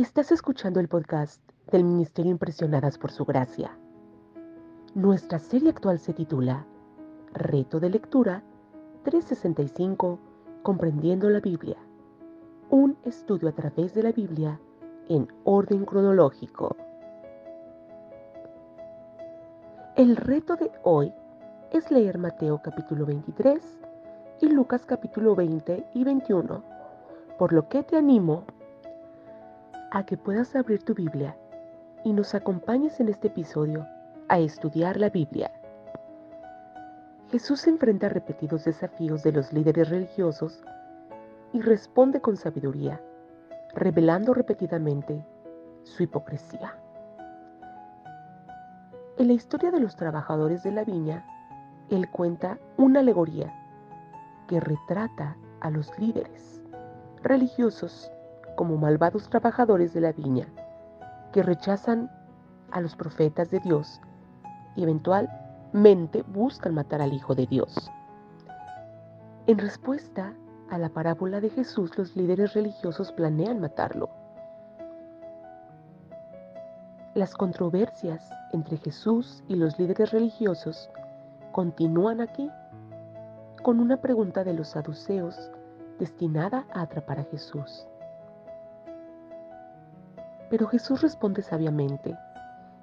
Estás escuchando el podcast del Ministerio Impresionadas por Su Gracia. Nuestra serie actual se titula Reto de Lectura 365 Comprendiendo la Biblia. Un estudio a través de la Biblia en orden cronológico. El reto de hoy es leer Mateo capítulo 23 y Lucas capítulo 20 y 21, por lo que te animo a que puedas abrir tu Biblia y nos acompañes en este episodio a estudiar la Biblia. Jesús enfrenta repetidos desafíos de los líderes religiosos y responde con sabiduría, revelando repetidamente su hipocresía. En la historia de los trabajadores de la viña, él cuenta una alegoría que retrata a los líderes religiosos como malvados trabajadores de la viña que rechazan a los profetas de Dios y eventualmente buscan matar al Hijo de Dios. En respuesta a la parábola de Jesús, los líderes religiosos planean matarlo. Las controversias entre Jesús y los líderes religiosos continúan aquí con una pregunta de los saduceos destinada a atrapar a Jesús. Pero Jesús responde sabiamente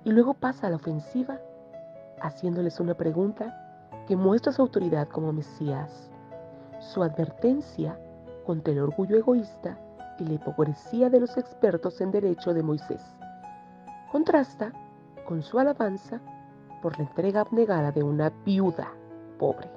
y luego pasa a la ofensiva, haciéndoles una pregunta que muestra su autoridad como Mesías. Su advertencia contra el orgullo egoísta y la hipocresía de los expertos en derecho de Moisés contrasta con su alabanza por la entrega abnegada de una viuda pobre.